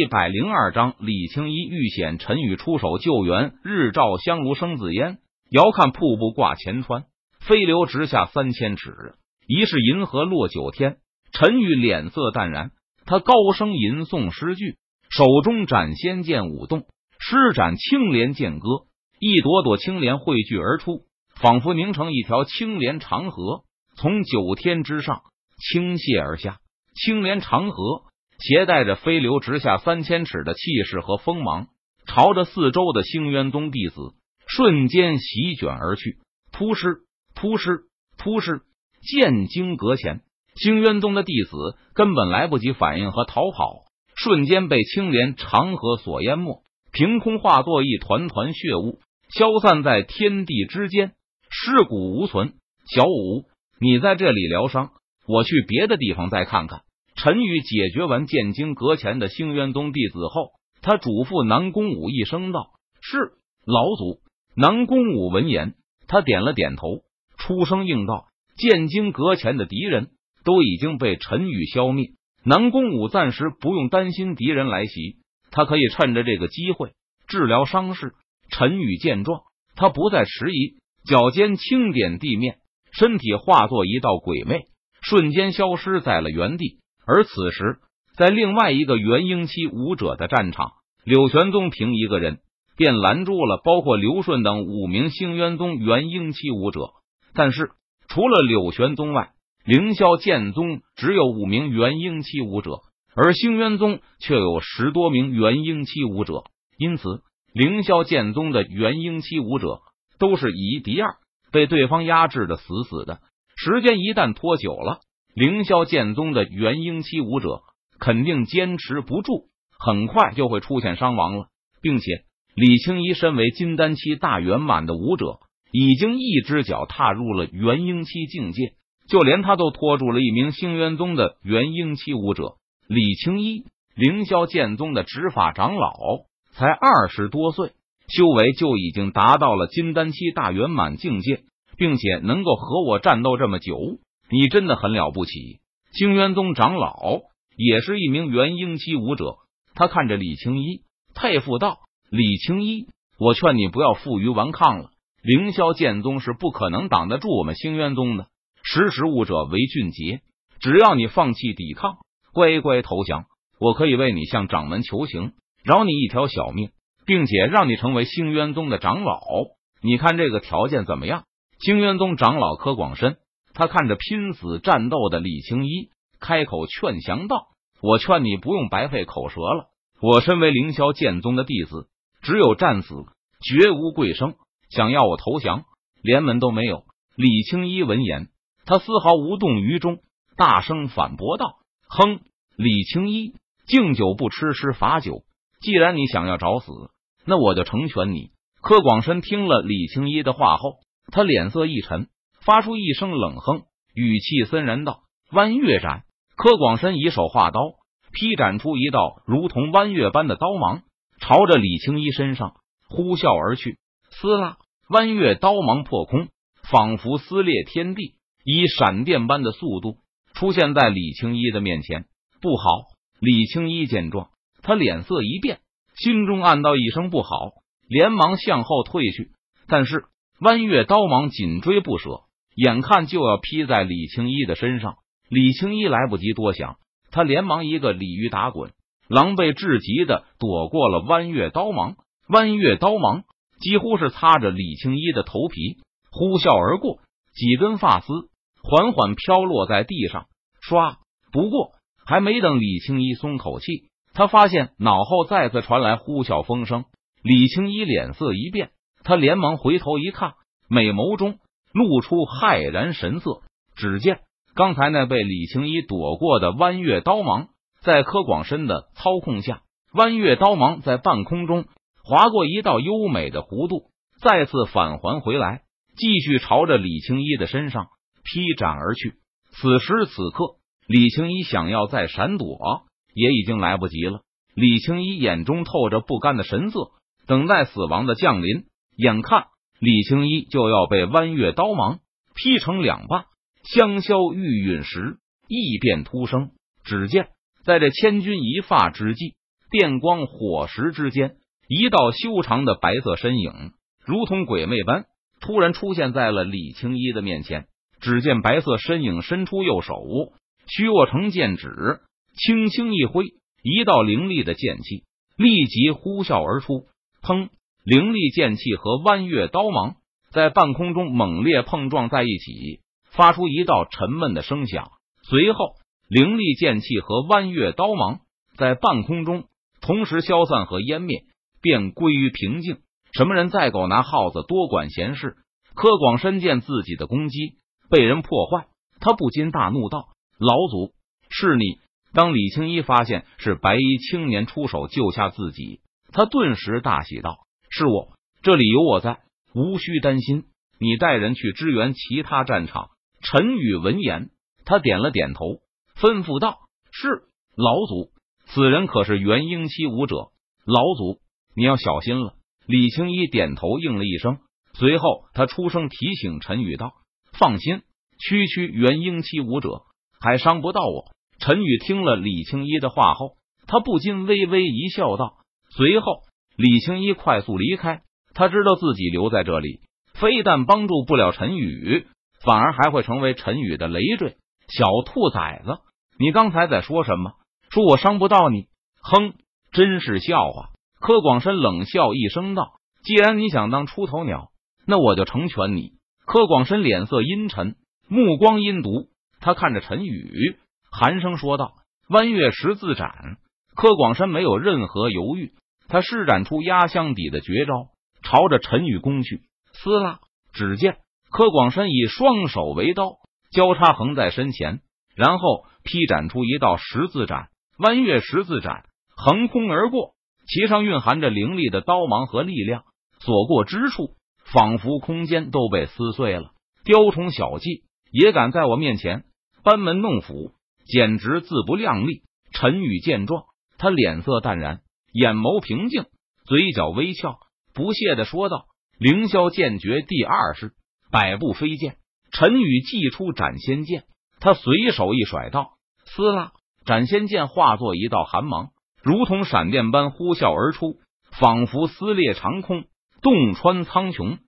一百零二章，李青衣遇险，陈宇出手救援。日照香炉生紫烟，遥看瀑布挂前川，飞流直下三千尺。疑是银河落九天。陈宇脸色淡然，他高声吟诵诗句，手中斩仙剑舞动，施展青莲剑歌，一朵朵青莲汇聚而出，仿佛凝成一条青莲长河，从九天之上倾泻而下。青莲长河。携带着飞流直下三千尺的气势和锋芒，朝着四周的星渊宗弟子瞬间席卷而去。突施，突施，突施！剑经阁前，星渊宗的弟子根本来不及反应和逃跑，瞬间被青莲长河所淹没，凭空化作一团团血雾，消散在天地之间，尸骨无存。小五，你在这里疗伤，我去别的地方再看看。陈宇解决完建京阁前的星渊宗弟子后，他嘱咐南宫武一声道：“是老祖。”南宫武闻言，他点了点头，出声应道：“建京阁前的敌人都已经被陈宇消灭，南宫武暂时不用担心敌人来袭，他可以趁着这个机会治疗伤势。”陈宇见状，他不再迟疑，脚尖轻点地面，身体化作一道鬼魅，瞬间消失在了原地。而此时，在另外一个元婴期武者的战场，柳玄宗凭一个人便拦住了包括刘顺等五名星渊宗元婴期武者。但是，除了柳玄宗外，凌霄剑宗只有五名元婴期武者，而星渊宗却有十多名元婴期武者。因此，凌霄剑宗的元婴期武者都是以一敌二，被对方压制的死死的。时间一旦拖久了，凌霄剑宗的元婴期武者肯定坚持不住，很快就会出现伤亡了。并且，李青衣身为金丹期大圆满的武者，已经一只脚踏入了元婴期境界，就连他都拖住了一名星渊宗的元婴期武者。李青衣，凌霄剑宗的执法长老，才二十多岁，修为就已经达到了金丹期大圆满境界，并且能够和我战斗这么久。你真的很了不起，星渊宗长老也是一名元婴期武者。他看着李青衣，佩服道：“李青衣，我劝你不要负隅顽抗了。凌霄剑宗是不可能挡得住我们星渊宗的。识时务者为俊杰，只要你放弃抵抗，乖乖投降，我可以为你向掌门求情，饶你一条小命，并且让你成为星渊宗的长老。你看这个条件怎么样？”星渊宗长老柯广深。他看着拼死战斗的李青衣，开口劝降道：“我劝你不用白费口舌了。我身为凌霄剑宗的弟子，只有战死，绝无贵生。想要我投降，连门都没有。”李青衣闻言，他丝毫无动于衷，大声反驳道：“哼，李青衣，敬酒不吃吃罚酒。既然你想要找死，那我就成全你。”柯广深听了李青衣的话后，他脸色一沉。发出一声冷哼，语气森然道：“弯月斩。”柯广深以手画刀，劈斩出一道如同弯月般的刀芒，朝着李青衣身上呼啸而去。撕拉，弯月刀芒破空，仿佛撕裂天地，以闪电般的速度出现在李青衣的面前。不好！李青衣见状，他脸色一变，心中暗道一声不好，连忙向后退去。但是弯月刀芒紧追不舍。眼看就要劈在李青衣的身上，李青衣来不及多想，他连忙一个鲤鱼打滚，狼狈至极的躲过了弯月刀芒。弯月刀芒几乎是擦着李青衣的头皮呼啸而过，几根发丝缓缓飘落在地上。唰！不过还没等李青衣松口气，他发现脑后再次传来呼啸风声。李青衣脸色一变，他连忙回头一看，美眸中。露出骇然神色，只见刚才那被李青衣躲过的弯月刀芒，在柯广深的操控下，弯月刀芒在半空中划过一道优美的弧度，再次返还回来，继续朝着李青衣的身上劈斩而去。此时此刻，李青衣想要再闪躲，也已经来不及了。李青衣眼中透着不甘的神色，等待死亡的降临。眼看。李青衣就要被弯月刀芒劈成两半，香消玉殒时，异变突生。只见在这千钧一发之际，电光火石之间，一道修长的白色身影，如同鬼魅般，突然出现在了李青衣的面前。只见白色身影伸出右手，虚握成剑指，轻轻一挥，一道凌厉的剑气立即呼啸而出。砰！凌厉剑气和弯月刀芒在半空中猛烈碰撞在一起，发出一道沉闷的声响。随后，凌厉剑气和弯月刀芒在半空中同时消散和湮灭，便归于平静。什么人在狗拿耗子多管闲事？柯广深见自己的攻击被人破坏，他不禁大怒道：“老祖，是你！”当李青衣发现是白衣青年出手救下自己，他顿时大喜道：“是我，这里有我在，无需担心。你带人去支援其他战场。”陈宇闻言，他点了点头，吩咐道：“是老祖。此人可是元婴期武者，老祖你要小心了。”李青衣点头应了一声，随后他出声提醒陈宇道：“放心，区区元婴期武者还伤不到我。”陈宇听了李青衣的话后，他不禁微微一笑，道：“随后，李青衣快速离开。他知道自己留在这里，非但帮助不了陈宇，反而还会成为陈宇的累赘。小兔崽子，你刚才在说什么？说我伤不到你？哼，真是笑话！”柯广深冷笑一声道：“既然你想当出头鸟，那我就成全你。”柯广深脸色阴沉，目光阴毒，他看着陈宇，寒声说道：“弯月十字斩。”柯广深没有任何犹豫，他施展出压箱底的绝招，朝着陈宇攻去。撕拉！只见柯广深以双手为刀，交叉横在身前，然后劈斩出一道十字斩。弯月十字斩横空而过。其上蕴含着凌厉的刀芒和力量，所过之处，仿佛空间都被撕碎了。雕虫小技也敢在我面前班门弄斧，简直自不量力！陈宇见状，他脸色淡然，眼眸平静，嘴角微翘，不屑的说道：“凌霄剑诀第二式，百步飞剑。”陈宇祭出斩仙剑，他随手一甩道：“撕拉！”斩仙剑化作一道寒芒。如同闪电般呼啸而出，仿佛撕裂长空，洞穿苍穹。